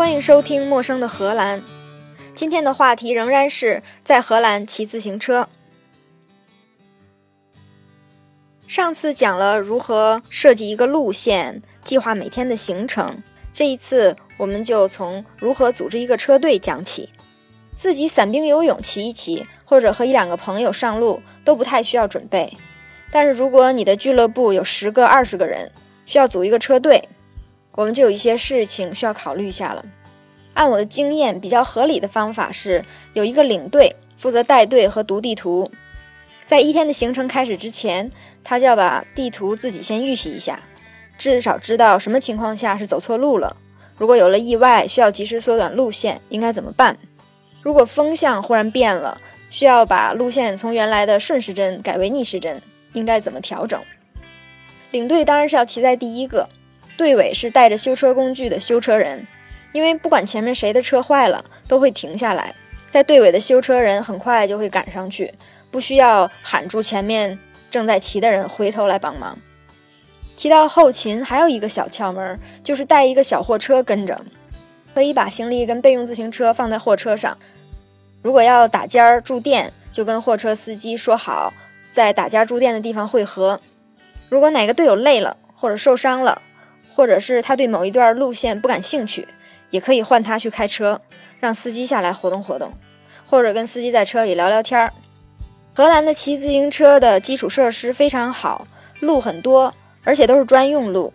欢迎收听《陌生的荷兰》。今天的话题仍然是在荷兰骑自行车。上次讲了如何设计一个路线，计划每天的行程。这一次，我们就从如何组织一个车队讲起。自己散兵游泳骑一骑，或者和一两个朋友上路，都不太需要准备。但是如果你的俱乐部有十个、二十个人，需要组一个车队，我们就有一些事情需要考虑一下了。按我的经验，比较合理的方法是有一个领队负责带队和读地图。在一天的行程开始之前，他就要把地图自己先预习一下，至少知道什么情况下是走错路了。如果有了意外，需要及时缩短路线，应该怎么办？如果风向忽然变了，需要把路线从原来的顺时针改为逆时针，应该怎么调整？领队当然是要骑在第一个，队尾是带着修车工具的修车人，因为不管前面谁的车坏了，都会停下来，在队尾的修车人很快就会赶上去，不需要喊住前面正在骑的人回头来帮忙。提到后勤，还有一个小窍门，就是带一个小货车跟着，可以把行李跟备用自行车放在货车上。如果要打尖儿住店，就跟货车司机说好，在打尖儿住店的地方汇合。如果哪个队友累了，或者受伤了，或者是他对某一段路线不感兴趣，也可以换他去开车，让司机下来活动活动，或者跟司机在车里聊聊天儿。荷兰的骑自行车的基础设施非常好，路很多，而且都是专用路。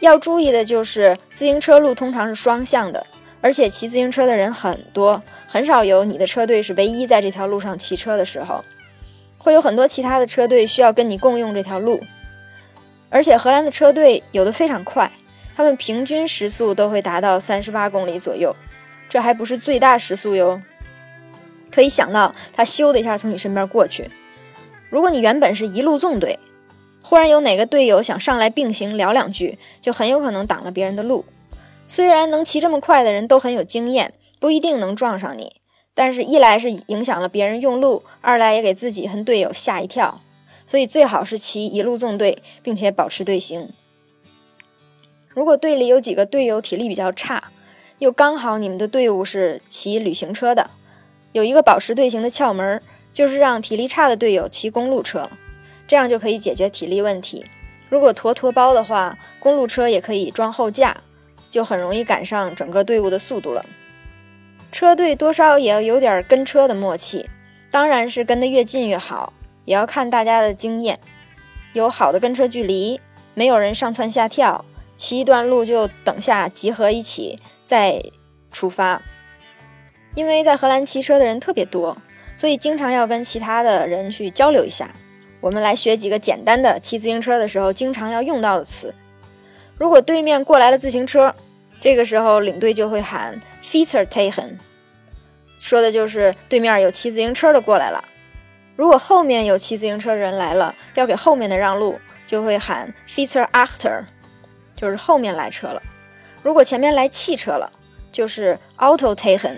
要注意的就是，自行车路通常是双向的，而且骑自行车的人很多，很少有你的车队是唯一在这条路上骑车的时候，会有很多其他的车队需要跟你共用这条路。而且荷兰的车队有的非常快，他们平均时速都会达到三十八公里左右，这还不是最大时速哟。可以想到，他咻的一下从你身边过去。如果你原本是一路纵队，忽然有哪个队友想上来并行聊两句，就很有可能挡了别人的路。虽然能骑这么快的人都很有经验，不一定能撞上你，但是一来是影响了别人用路，二来也给自己和队友吓一跳。所以最好是骑一路纵队，并且保持队形。如果队里有几个队友体力比较差，又刚好你们的队伍是骑旅行车的，有一个保持队形的窍门，就是让体力差的队友骑公路车，这样就可以解决体力问题。如果坨坨包的话，公路车也可以装后架，就很容易赶上整个队伍的速度了。车队多少也要有点跟车的默契，当然是跟得越近越好。也要看大家的经验，有好的跟车距离，没有人上蹿下跳，骑一段路就等下集合一起再出发。因为在荷兰骑车的人特别多，所以经常要跟其他的人去交流一下。我们来学几个简单的骑自行车的时候经常要用到的词。如果对面过来了自行车，这个时候领队就会喊 “Fietser tegen”，说的就是对面有骑自行车的过来了。如果后面有骑自行车人来了，要给后面的让路，就会喊 “Fietser achter”，就是后面来车了。如果前面来汽车了，就是 “auto taken”；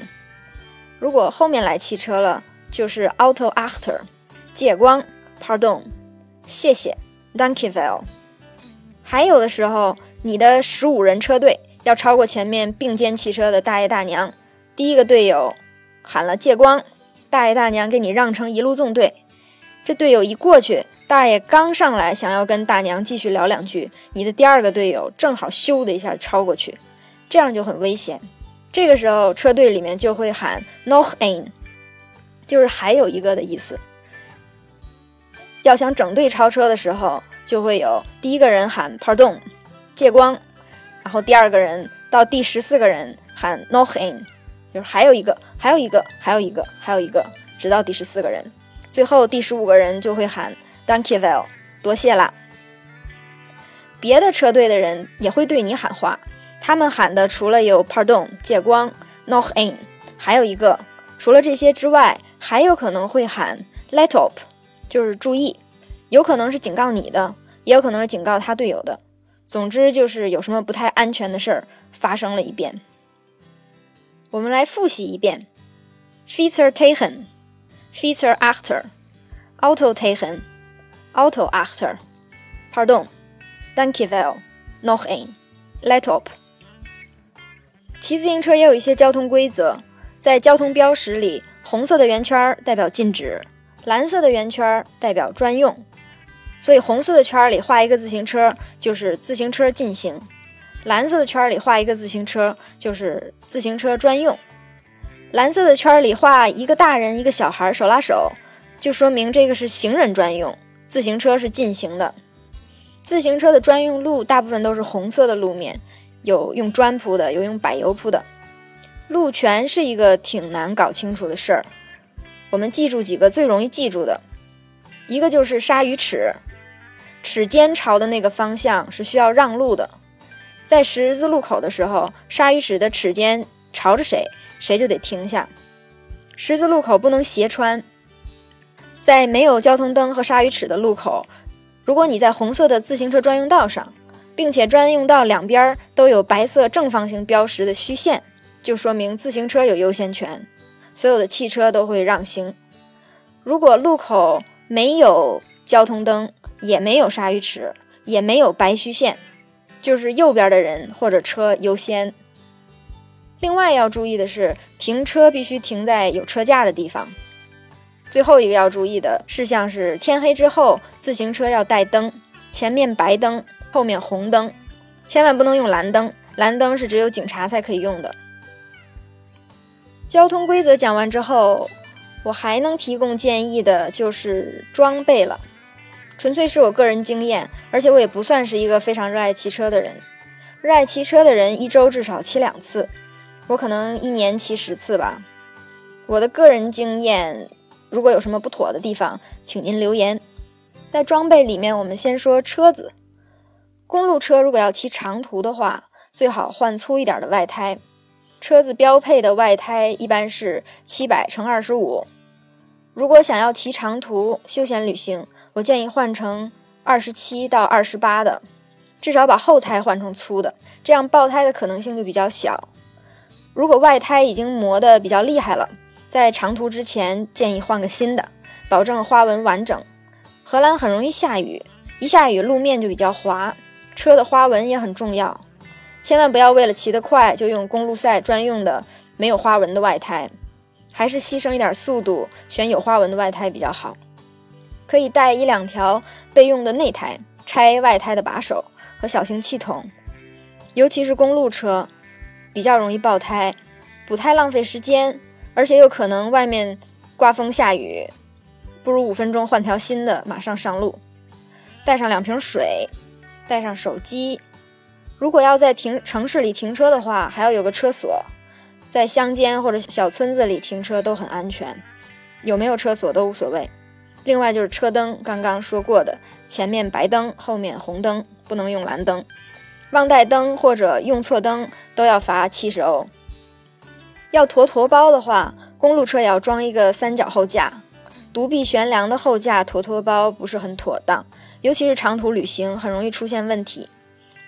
如果后面来汽车了，就是 “Auto achter”。借光，Pardon，谢谢，Dankjewel。还有的时候，你的十五人车队要超过前面并肩汽车的大爷大娘，第一个队友喊了借光。大爷大娘给你让成一路纵队，这队友一过去，大爷刚上来想要跟大娘继续聊两句，你的第二个队友正好咻的一下超过去，这样就很危险。这个时候车队里面就会喊 noch ein，就是还有一个的意思。要想整队超车的时候，就会有第一个人喊 pardon，借光，然后第二个人到第十四个人喊 noch ein。就是还有一个，还有一个，还有一个，还有一个，直到第十四个人，最后第十五个人就会喊 “Dankjewel”，多谢啦。别的车队的人也会对你喊话，他们喊的除了有 “Pardon”、借光、“Noch in”，还有一个，除了这些之外，还有可能会喊 “Let up”，就是注意，有可能是警告你的，也有可能是警告他队友的。总之就是有什么不太安全的事儿发生了一遍。我们来复习一遍：Fietser tegen, Fietser achter, Auto tegen, Auto achter, Pardon, Dankjewel, noch ein, Let op。骑自行车也有一些交通规则，在交通标识里，红色的圆圈代表禁止，蓝色的圆圈代表专用。所以红色的圈里画一个自行车，就是自行车禁行；蓝色的圈里画一个自行车，就是自行车专用。蓝色的圈里画一个大人一个小孩手拉手，就说明这个是行人专用，自行车是禁行的。自行车的专用路大部分都是红色的路面，有用砖铺的，有用柏油铺的。路权是一个挺难搞清楚的事儿，我们记住几个最容易记住的，一个就是鲨鱼齿，齿尖朝的那个方向是需要让路的，在十字路口的时候，鲨鱼齿的齿尖朝着谁，谁就得停下。十字路口不能斜穿，在没有交通灯和鲨鱼齿的路口。如果你在红色的自行车专用道上，并且专用道两边都有白色正方形标识的虚线，就说明自行车有优先权，所有的汽车都会让行。如果路口没有交通灯，也没有鲨鱼齿，也没有白虚线，就是右边的人或者车优先。另外要注意的是，停车必须停在有车架的地方。最后一个要注意的事项是：天黑之后，自行车要带灯，前面白灯，后面红灯，千万不能用蓝灯。蓝灯是只有警察才可以用的。交通规则讲完之后，我还能提供建议的就是装备了，纯粹是我个人经验，而且我也不算是一个非常热爱骑车的人。热爱骑车的人一周至少骑两次，我可能一年骑十次吧。我的个人经验。如果有什么不妥的地方，请您留言。在装备里面，我们先说车子。公路车如果要骑长途的话，最好换粗一点的外胎。车子标配的外胎一般是七百乘二十五。如果想要骑长途休闲旅行，我建议换成二十七到二十八的，至少把后胎换成粗的，这样爆胎的可能性就比较小。如果外胎已经磨得比较厉害了，在长途之前，建议换个新的，保证花纹完整。荷兰很容易下雨，一下雨路面就比较滑，车的花纹也很重要。千万不要为了骑得快就用公路赛专用的没有花纹的外胎，还是牺牲一点速度，选有花纹的外胎比较好。可以带一两条备用的内胎，拆外胎的把手和小型气筒。尤其是公路车，比较容易爆胎，补胎浪费时间。而且有可能外面刮风下雨，不如五分钟换条新的，马上上路。带上两瓶水，带上手机。如果要在停城市里停车的话，还要有个车锁。在乡间或者小村子里停车都很安全，有没有车锁都无所谓。另外就是车灯，刚刚说过的，前面白灯，后面红灯，不能用蓝灯。忘带灯或者用错灯都要罚七十欧。要驮驮包的话，公路车也要装一个三角后架，独臂悬梁的后架驮驮包不是很妥当，尤其是长途旅行很容易出现问题。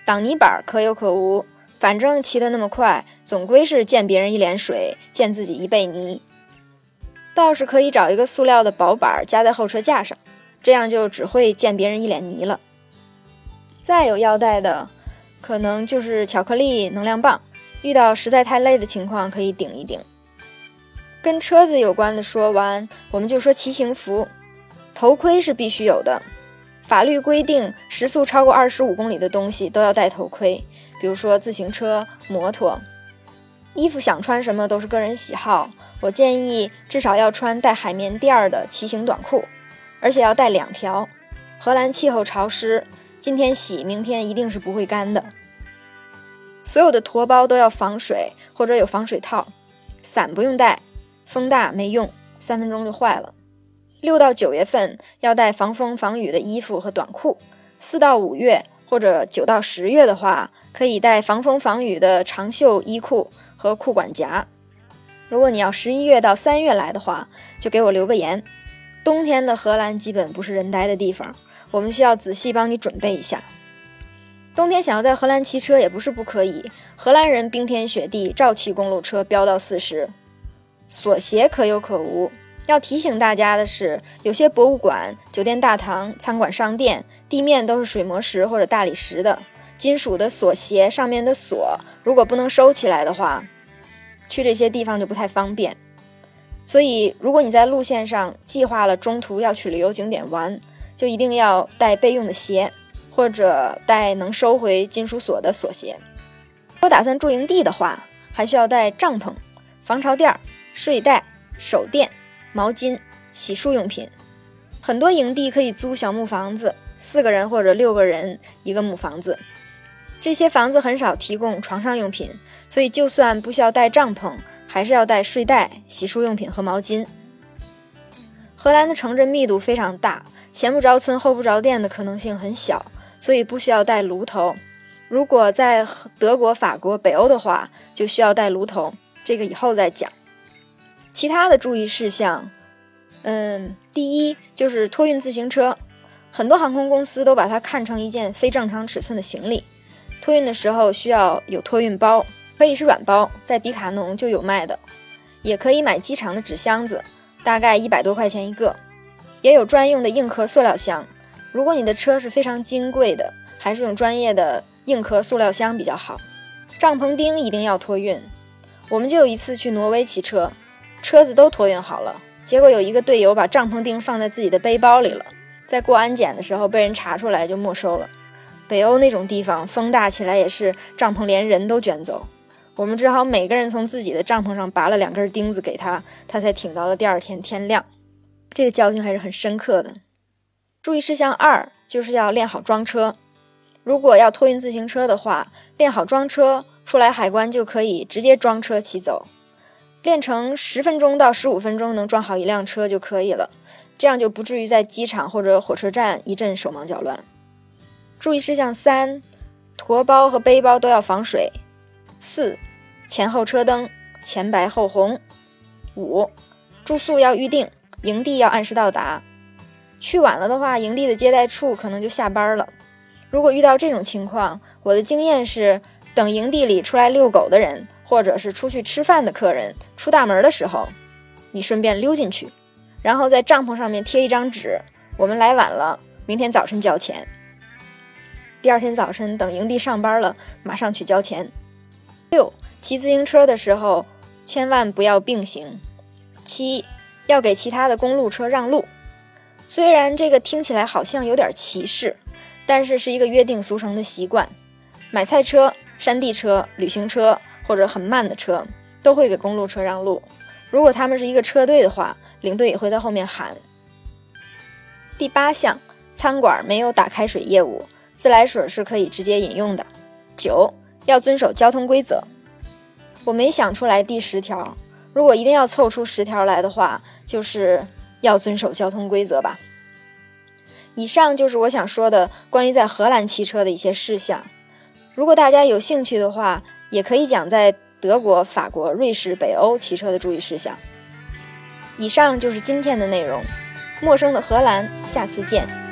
挡泥板可有可无，反正骑得那么快，总归是溅别人一脸水，溅自己一背泥。倒是可以找一个塑料的薄板夹在后车架上，这样就只会溅别人一脸泥了。再有要带的，可能就是巧克力能量棒。遇到实在太累的情况，可以顶一顶。跟车子有关的说完，我们就说骑行服。头盔是必须有的，法律规定时速超过二十五公里的东西都要戴头盔，比如说自行车、摩托。衣服想穿什么都是个人喜好，我建议至少要穿带海绵垫儿的骑行短裤，而且要带两条。荷兰气候潮湿，今天洗，明天一定是不会干的。所有的驮包都要防水或者有防水套，伞不用带，风大没用，三分钟就坏了。六到九月份要带防风防雨的衣服和短裤，四到五月或者九到十月的话，可以带防风防雨的长袖衣裤和裤管夹。如果你要十一月到三月来的话，就给我留个言。冬天的荷兰基本不是人待的地方，我们需要仔细帮你准备一下。冬天想要在荷兰骑车也不是不可以，荷兰人冰天雪地照骑公路车飙到四十，锁鞋可有可无。要提醒大家的是，有些博物馆、酒店大堂、餐馆、商店地面都是水磨石或者大理石的，金属的锁鞋上面的锁如果不能收起来的话，去这些地方就不太方便。所以，如果你在路线上计划了中途要去旅游景点玩，就一定要带备用的鞋，或者带能收回金属锁的锁鞋。如果打算住营地的话，还需要带帐篷、防潮垫、睡袋、手电、毛巾、洗漱用品。很多营地可以租小木房子，四个人或者六个人一个木房子。这些房子很少提供床上用品，所以就算不需要带帐篷。还是要带睡袋、洗漱用品和毛巾。荷兰的城镇密度非常大，前不着村后不着店的可能性很小，所以不需要带炉头。如果在德国、法国、北欧的话，就需要带炉头，这个以后再讲。其他的注意事项，嗯，第一就是托运自行车，很多航空公司都把它看成一件非正常尺寸的行李，托运的时候需要有托运包。可以是软包，在迪卡侬就有卖的，也可以买机场的纸箱子，大概一百多块钱一个，也有专用的硬壳塑料箱。如果你的车是非常金贵的，还是用专业的硬壳塑料箱比较好。帐篷钉一定要托运。我们就有一次去挪威骑车，车子都托运好了，结果有一个队友把帐篷钉放在自己的背包里了，在过安检的时候被人查出来就没收了。北欧那种地方风大起来也是帐篷连人都卷走。我们只好每个人从自己的帐篷上拔了两根钉子给他，他才挺到了第二天天亮。这个教训还是很深刻的。注意事项二就是要练好装车。如果要托运自行车的话，练好装车，出来海关就可以直接装车骑走。练成十分钟到十五分钟能装好一辆车就可以了，这样就不至于在机场或者火车站一阵手忙脚乱。注意事项三：驮包和背包都要防水。四，前后车灯前白后红。五，住宿要预定，营地要按时到达。去晚了的话，营地的接待处可能就下班了。如果遇到这种情况，我的经验是，等营地里出来遛狗的人，或者是出去吃饭的客人出大门的时候，你顺便溜进去，然后在帐篷上面贴一张纸：我们来晚了，明天早晨交钱。第二天早晨等营地上班了，马上去交钱。六，骑自行车的时候千万不要并行。七，要给其他的公路车让路。虽然这个听起来好像有点歧视，但是是一个约定俗成的习惯。买菜车、山地车、旅行车或者很慢的车都会给公路车让路。如果他们是一个车队的话，领队也会在后面喊。第八项，餐馆没有打开水业务，自来水是可以直接饮用的。九。要遵守交通规则。我没想出来第十条，如果一定要凑出十条来的话，就是要遵守交通规则吧。以上就是我想说的关于在荷兰骑车的一些事项。如果大家有兴趣的话，也可以讲在德国、法国、瑞士、北欧骑车的注意事项。以上就是今天的内容。陌生的荷兰，下次见。